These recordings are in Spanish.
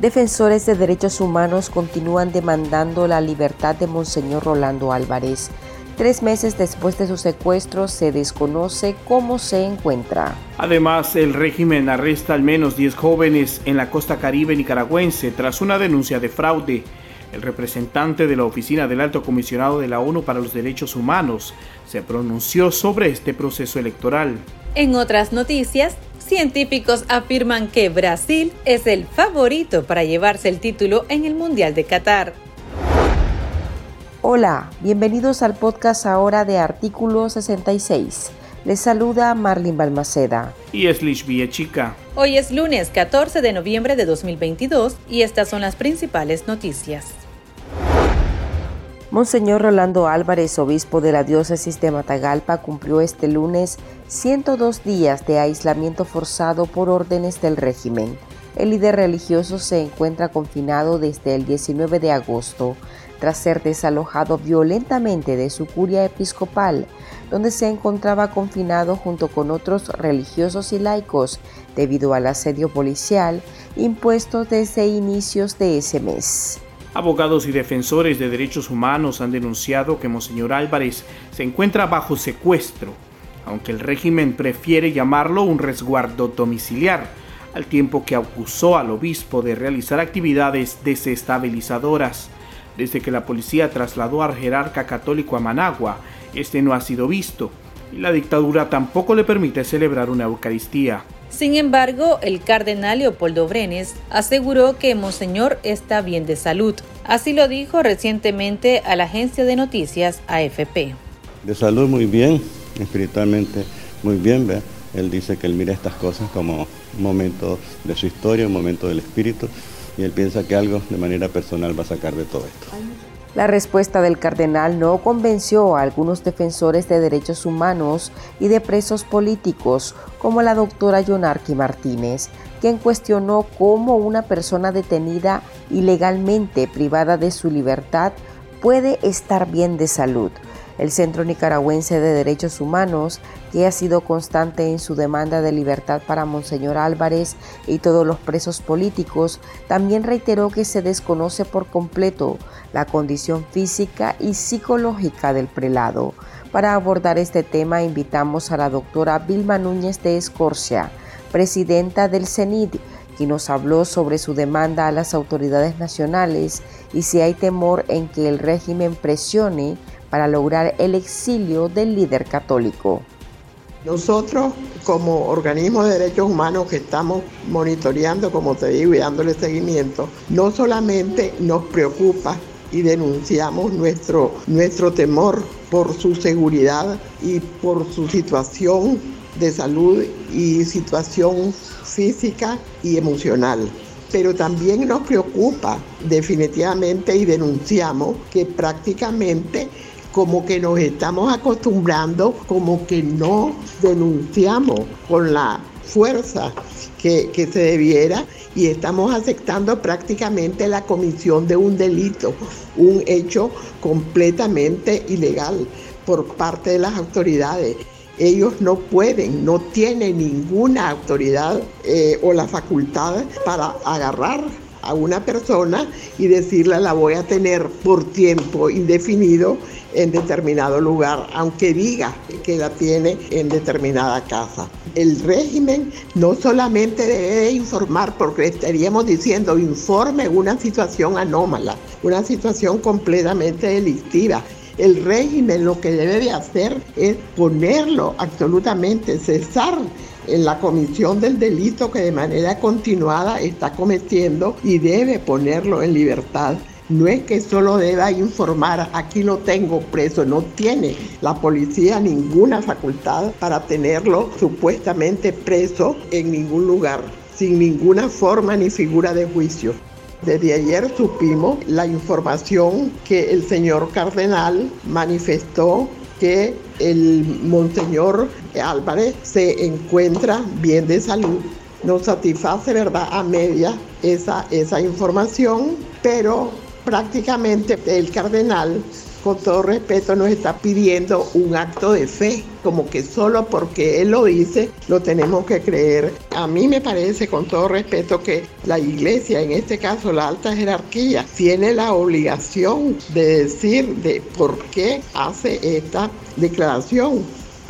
Defensores de derechos humanos continúan demandando la libertad de Monseñor Rolando Álvarez. Tres meses después de su secuestro se desconoce cómo se encuentra. Además, el régimen arresta al menos 10 jóvenes en la costa caribe nicaragüense tras una denuncia de fraude. El representante de la Oficina del Alto Comisionado de la ONU para los Derechos Humanos se pronunció sobre este proceso electoral. En otras noticias, científicos afirman que Brasil es el favorito para llevarse el título en el Mundial de Qatar. Hola, bienvenidos al podcast ahora de Artículo 66. Les saluda Marlene Balmaceda. Y es Lish Chica. Hoy es lunes 14 de noviembre de 2022 y estas son las principales noticias. Monseñor Rolando Álvarez, obispo de la diócesis de Matagalpa, cumplió este lunes 102 días de aislamiento forzado por órdenes del régimen. El líder religioso se encuentra confinado desde el 19 de agosto, tras ser desalojado violentamente de su curia episcopal, donde se encontraba confinado junto con otros religiosos y laicos debido al asedio policial impuesto desde inicios de ese mes. Abogados y defensores de derechos humanos han denunciado que Monseñor Álvarez se encuentra bajo secuestro, aunque el régimen prefiere llamarlo un resguardo domiciliar, al tiempo que acusó al obispo de realizar actividades desestabilizadoras. Desde que la policía trasladó al jerarca católico a Managua, este no ha sido visto, y la dictadura tampoco le permite celebrar una Eucaristía. Sin embargo, el cardenal Leopoldo Brenes aseguró que Monseñor está bien de salud. Así lo dijo recientemente a la agencia de noticias AFP. De salud muy bien, espiritualmente muy bien. Él dice que él mira estas cosas como un momento de su historia, un momento del espíritu, y él piensa que algo de manera personal va a sacar de todo esto. La respuesta del cardenal no convenció a algunos defensores de derechos humanos y de presos políticos, como la doctora Yonarqui Martínez, quien cuestionó cómo una persona detenida ilegalmente privada de su libertad puede estar bien de salud. El Centro Nicaragüense de Derechos Humanos, que ha sido constante en su demanda de libertad para Monseñor Álvarez y todos los presos políticos, también reiteró que se desconoce por completo la condición física y psicológica del prelado. Para abordar este tema invitamos a la doctora Vilma Núñez de Escorcia, presidenta del CENID, quien nos habló sobre su demanda a las autoridades nacionales y si hay temor en que el régimen presione para lograr el exilio del líder católico. Nosotros como organismo de derechos humanos que estamos monitoreando, como te digo, y dándole seguimiento, no solamente nos preocupa y denunciamos nuestro, nuestro temor por su seguridad y por su situación de salud y situación física y emocional pero también nos preocupa definitivamente y denunciamos que prácticamente como que nos estamos acostumbrando, como que no denunciamos con la fuerza que, se debiera y estamos aceptando prácticamente la comisión de un delito, un hecho completamente ilegal por parte de las autoridades. Ellos no pueden, no tienen ninguna autoridad eh, o la facultad para agarrar a una persona y decirle la voy a tener por tiempo indefinido en determinado lugar, aunque diga que la tiene en determinada casa. El régimen no solamente debe informar, porque estaríamos diciendo informe una situación anómala, una situación completamente delictiva. El régimen lo que debe de hacer es ponerlo absolutamente, cesar en la comisión del delito que de manera continuada está cometiendo y debe ponerlo en libertad. No es que solo deba informar, aquí lo tengo preso, no tiene la policía ninguna facultad para tenerlo supuestamente preso en ningún lugar, sin ninguna forma ni figura de juicio. Desde ayer supimos la información que el señor cardenal manifestó que el monseñor Álvarez se encuentra bien de salud. Nos satisface, ¿verdad?, a media esa, esa información, pero prácticamente el cardenal con todo respeto, nos está pidiendo un acto de fe, como que solo porque Él lo dice, lo tenemos que creer. A mí me parece, con todo respeto, que la iglesia, en este caso la alta jerarquía, tiene la obligación de decir de por qué hace esta declaración.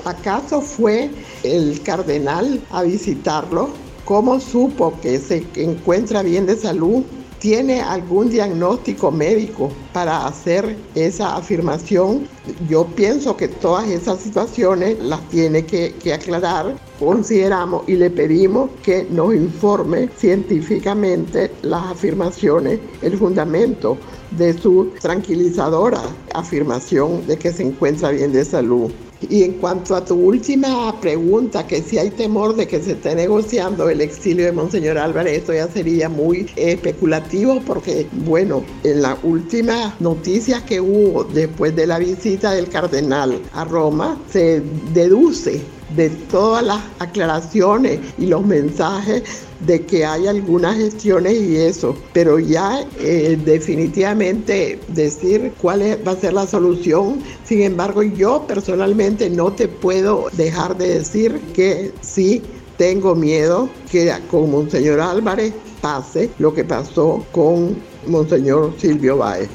¿Acaso fue el cardenal a visitarlo? ¿Cómo supo que se encuentra bien de salud? Tiene algún diagnóstico médico para hacer esa afirmación, yo pienso que todas esas situaciones las tiene que, aclarar. Consideramos y le pedimos que nos informe científicamente las afirmaciones, el fundamento de su tranquilizadora afirmación de que se encuentra bien de salud. Y en cuanto a tu última pregunta, que si hay temor de que se esté negociando el exilio de Monseñor Álvarez, esto ya sería muy especulativo porque, bueno, en la última noticia que hubo después de la visita del cardenal a Roma, se deduce de todas las aclaraciones y los mensajes de que hay algunas gestiones y eso, pero ya eh, definitivamente decir cuál va a ser la solución. Sin embargo, yo personalmente no te puedo dejar de decir que sí tengo miedo que con Monseñor Álvarez pase lo que pasó con Monseñor Silvio Báez.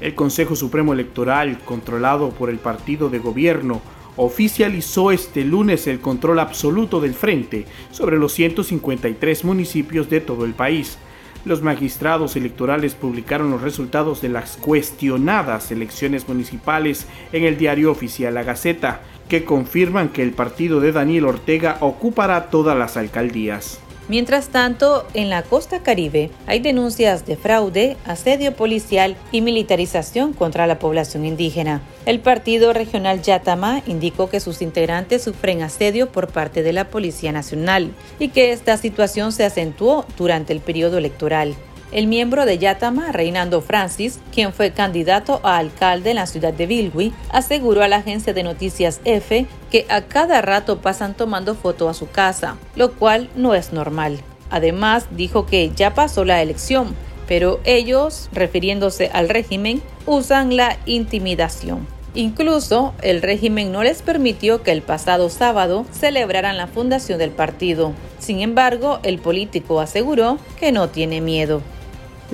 El Consejo Supremo Electoral, controlado por el partido de gobierno, oficializó este lunes el control absoluto del frente sobre los 153 municipios de todo el país. Los magistrados electorales publicaron los resultados de las cuestionadas elecciones municipales en el diario oficial La Gaceta, que confirman que el partido de Daniel Ortega ocupará todas las alcaldías. Mientras tanto, en la costa caribe hay denuncias de fraude, asedio policial y militarización contra la población indígena. El partido regional Yatama indicó que sus integrantes sufren asedio por parte de la Policía Nacional y que esta situación se acentuó durante el periodo electoral. El miembro de Yatama, Reinando Francis, quien fue candidato a alcalde en la ciudad de Bilwi, aseguró a la agencia de noticias F que a cada rato pasan tomando foto a su casa, lo cual no es normal. Además, dijo que ya pasó la elección, pero ellos, refiriéndose al régimen, usan la intimidación. Incluso el régimen no les permitió que el pasado sábado celebraran la fundación del partido. Sin embargo, el político aseguró que no tiene miedo.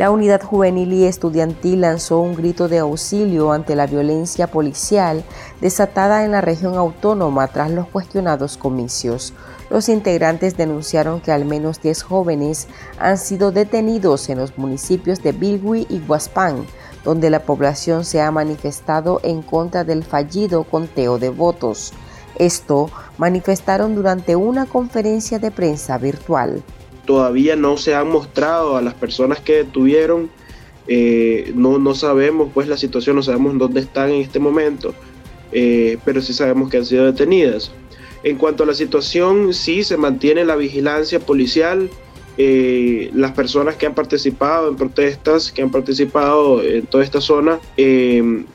La unidad juvenil y estudiantil lanzó un grito de auxilio ante la violencia policial desatada en la región autónoma tras los cuestionados comicios. Los integrantes denunciaron que al menos 10 jóvenes han sido detenidos en los municipios de Bilwi y Huaspán, donde la población se ha manifestado en contra del fallido conteo de votos. Esto manifestaron durante una conferencia de prensa virtual todavía no se han mostrado a las personas que detuvieron. Eh, no, no sabemos pues la situación, no sabemos dónde están en este momento, eh, pero sí sabemos que han sido detenidas. En cuanto a la situación, sí se mantiene la vigilancia policial. Eh, las personas que han participado en protestas, que han participado en toda esta zona,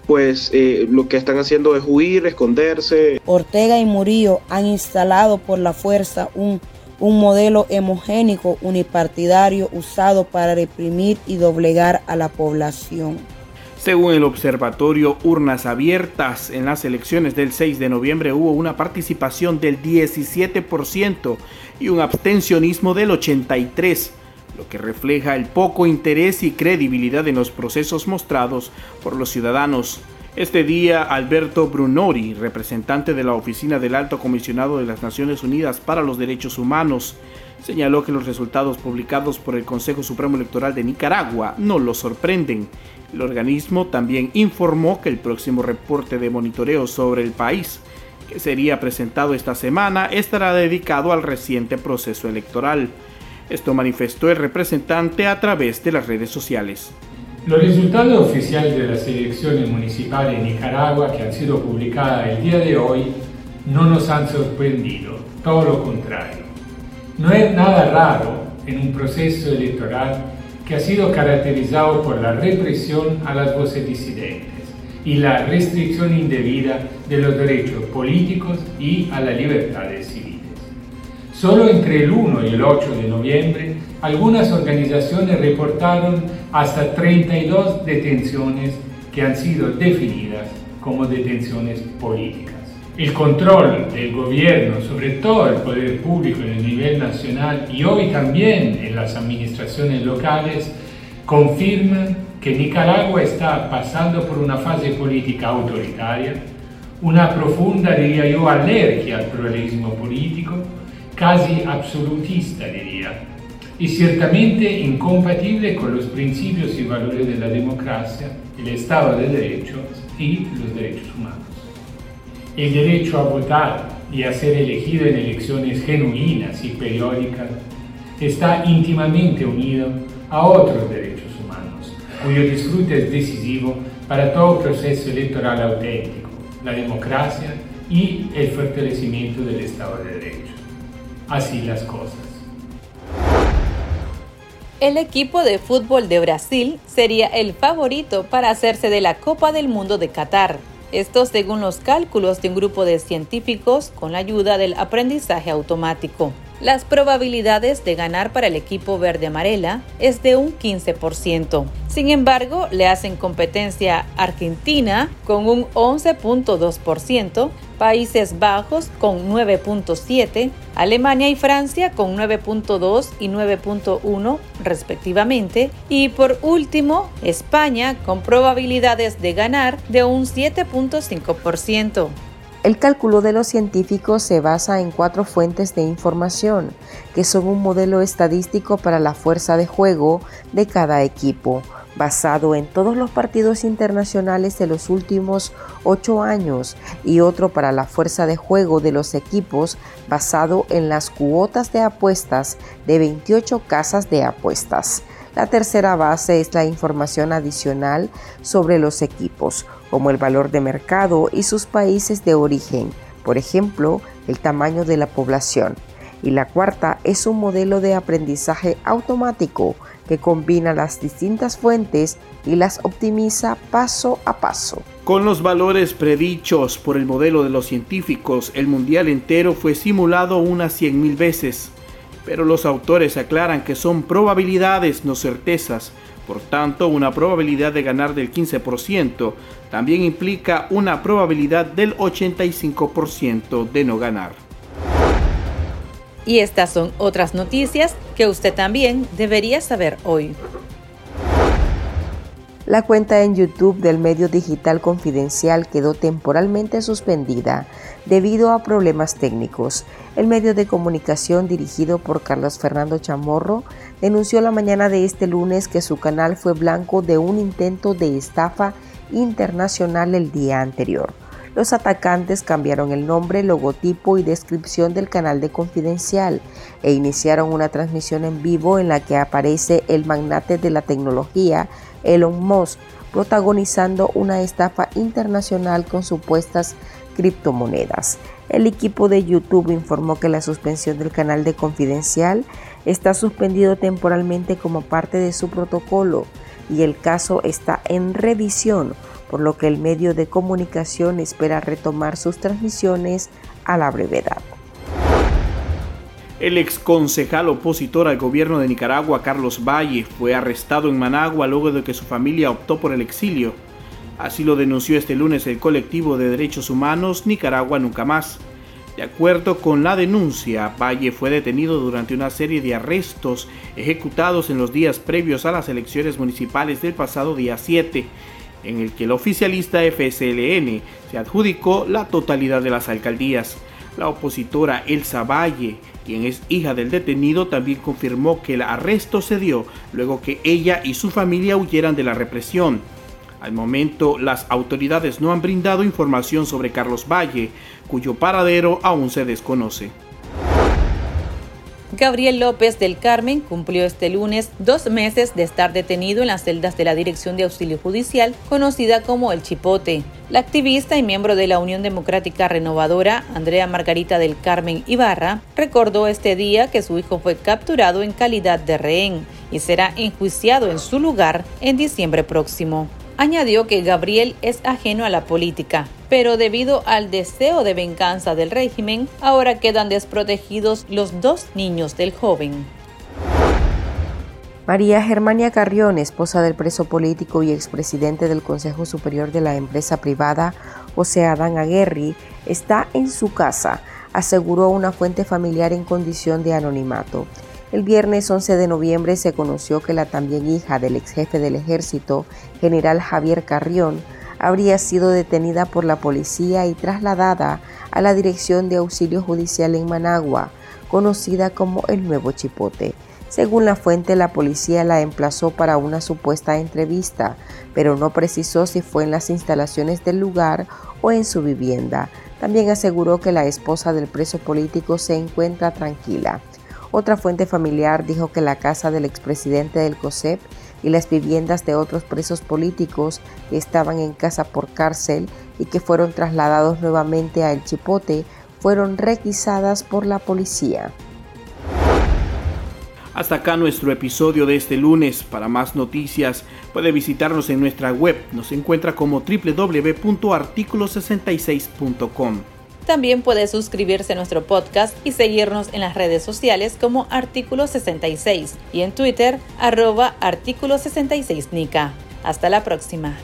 pues lo que están haciendo es huir, esconderse. Ortega y Murillo han instalado por la fuerza un un modelo hemogénico unipartidario usado para reprimir y doblegar a la población. Según el observatorio Urnas Abiertas, en las elecciones del 6 de noviembre hubo una participación del 17% y un abstencionismo del 83%, lo que refleja el poco interés y credibilidad en los procesos mostrados por los ciudadanos. Este día, Alberto Brunori, representante de la Oficina del Alto Comisionado de las Naciones Unidas para los Derechos Humanos, señaló que los resultados publicados por el Consejo Supremo Electoral de Nicaragua no lo sorprenden. El organismo también informó que el próximo reporte de monitoreo sobre el país, que sería presentado esta semana, estará dedicado al reciente proceso electoral. Esto manifestó el representante a través de las redes sociales. Los resultados oficiales de las elecciones municipales en Nicaragua que han sido publicadas el día de hoy no nos han sorprendido, todo lo contrario. No es nada raro en un proceso electoral que ha sido caracterizado por la represión a las voces disidentes y la restricción indebida de los derechos políticos y a las libertades civiles. Solo entre el 1 y el 8 de noviembre, algunas organizaciones reportaron hasta 32 detenciones que han sido definidas como detenciones políticas. El control del gobierno sobre todo el poder público en el nivel nacional y hoy también en las administraciones locales confirman que Nicaragua está pasando por una fase política autoritaria, una profunda, diría yo, alergia al pluralismo político, casi absolutista, diría, y ciertamente incompatible con los principios y valores de la democracia, el Estado de Derecho y los derechos humanos. El derecho a votar y a ser elegido en elecciones genuinas y periódicas está íntimamente unido a otros derechos humanos, cuyo disfrute es decisivo para todo proceso electoral auténtico, la democracia y el fortalecimiento del Estado de Derecho. Así las cosas. El equipo de fútbol de Brasil sería el favorito para hacerse de la Copa del Mundo de Qatar. Esto según los cálculos de un grupo de científicos con la ayuda del aprendizaje automático. Las probabilidades de ganar para el equipo verde amarela es de un 15%. Sin embargo, le hacen competencia Argentina con un 11.2%, Países Bajos con 9.7%, Alemania y Francia con 9.2 y 9.1 respectivamente, y por último, España con probabilidades de ganar de un 7.5%. El cálculo de los científicos se basa en cuatro fuentes de información, que son un modelo estadístico para la fuerza de juego de cada equipo, basado en todos los partidos internacionales de los últimos ocho años, y otro para la fuerza de juego de los equipos, basado en las cuotas de apuestas de 28 casas de apuestas. La tercera base es la información adicional sobre los equipos, como el valor de mercado y sus países de origen, por ejemplo, el tamaño de la población. Y la cuarta es un modelo de aprendizaje automático que combina las distintas fuentes y las optimiza paso a paso. Con los valores predichos por el modelo de los científicos, el mundial entero fue simulado unas 100.000 veces pero los autores aclaran que son probabilidades, no certezas. Por tanto, una probabilidad de ganar del 15% también implica una probabilidad del 85% de no ganar. Y estas son otras noticias que usted también debería saber hoy. La cuenta en YouTube del medio digital confidencial quedó temporalmente suspendida debido a problemas técnicos. El medio de comunicación dirigido por Carlos Fernando Chamorro denunció la mañana de este lunes que su canal fue blanco de un intento de estafa internacional el día anterior. Los atacantes cambiaron el nombre, logotipo y descripción del canal de Confidencial e iniciaron una transmisión en vivo en la que aparece el magnate de la tecnología Elon Musk, protagonizando una estafa internacional con supuestas criptomonedas. El equipo de YouTube informó que la suspensión del canal de Confidencial está suspendido temporalmente como parte de su protocolo y el caso está en revisión, por lo que el medio de comunicación espera retomar sus transmisiones a la brevedad. El ex concejal opositor al gobierno de Nicaragua, Carlos Valle, fue arrestado en Managua luego de que su familia optó por el exilio. Así lo denunció este lunes el colectivo de derechos humanos Nicaragua Nunca Más. De acuerdo con la denuncia, Valle fue detenido durante una serie de arrestos ejecutados en los días previos a las elecciones municipales del pasado día 7, en el que el oficialista FSLN se adjudicó la totalidad de las alcaldías. La opositora Elsa Valle quien es hija del detenido, también confirmó que el arresto se dio luego que ella y su familia huyeran de la represión. Al momento, las autoridades no han brindado información sobre Carlos Valle, cuyo paradero aún se desconoce. Gabriel López del Carmen cumplió este lunes dos meses de estar detenido en las celdas de la Dirección de Auxilio Judicial, conocida como El Chipote. La activista y miembro de la Unión Democrática Renovadora, Andrea Margarita del Carmen Ibarra, recordó este día que su hijo fue capturado en calidad de rehén y será enjuiciado en su lugar en diciembre próximo. Añadió que Gabriel es ajeno a la política, pero debido al deseo de venganza del régimen, ahora quedan desprotegidos los dos niños del joven. María Germania Carrión, esposa del preso político y expresidente del Consejo Superior de la empresa privada José Adán Aguerri, está en su casa, aseguró una fuente familiar en condición de anonimato. El viernes 11 de noviembre se conoció que la también hija del ex jefe del ejército, general Javier Carrión, habría sido detenida por la policía y trasladada a la Dirección de Auxilio Judicial en Managua, conocida como el Nuevo Chipote. Según la fuente, la policía la emplazó para una supuesta entrevista, pero no precisó si fue en las instalaciones del lugar o en su vivienda. También aseguró que la esposa del preso político se encuentra tranquila. Otra fuente familiar dijo que la casa del expresidente del COSEP y las viviendas de otros presos políticos que estaban en casa por cárcel y que fueron trasladados nuevamente a El Chipote fueron requisadas por la policía. Hasta acá nuestro episodio de este lunes. Para más noticias puede visitarnos en nuestra web. Nos encuentra como www.articulo66.com. También puede suscribirse a nuestro podcast y seguirnos en las redes sociales como Artículo 66 y en Twitter arroba Artículo 66 Nica. Hasta la próxima.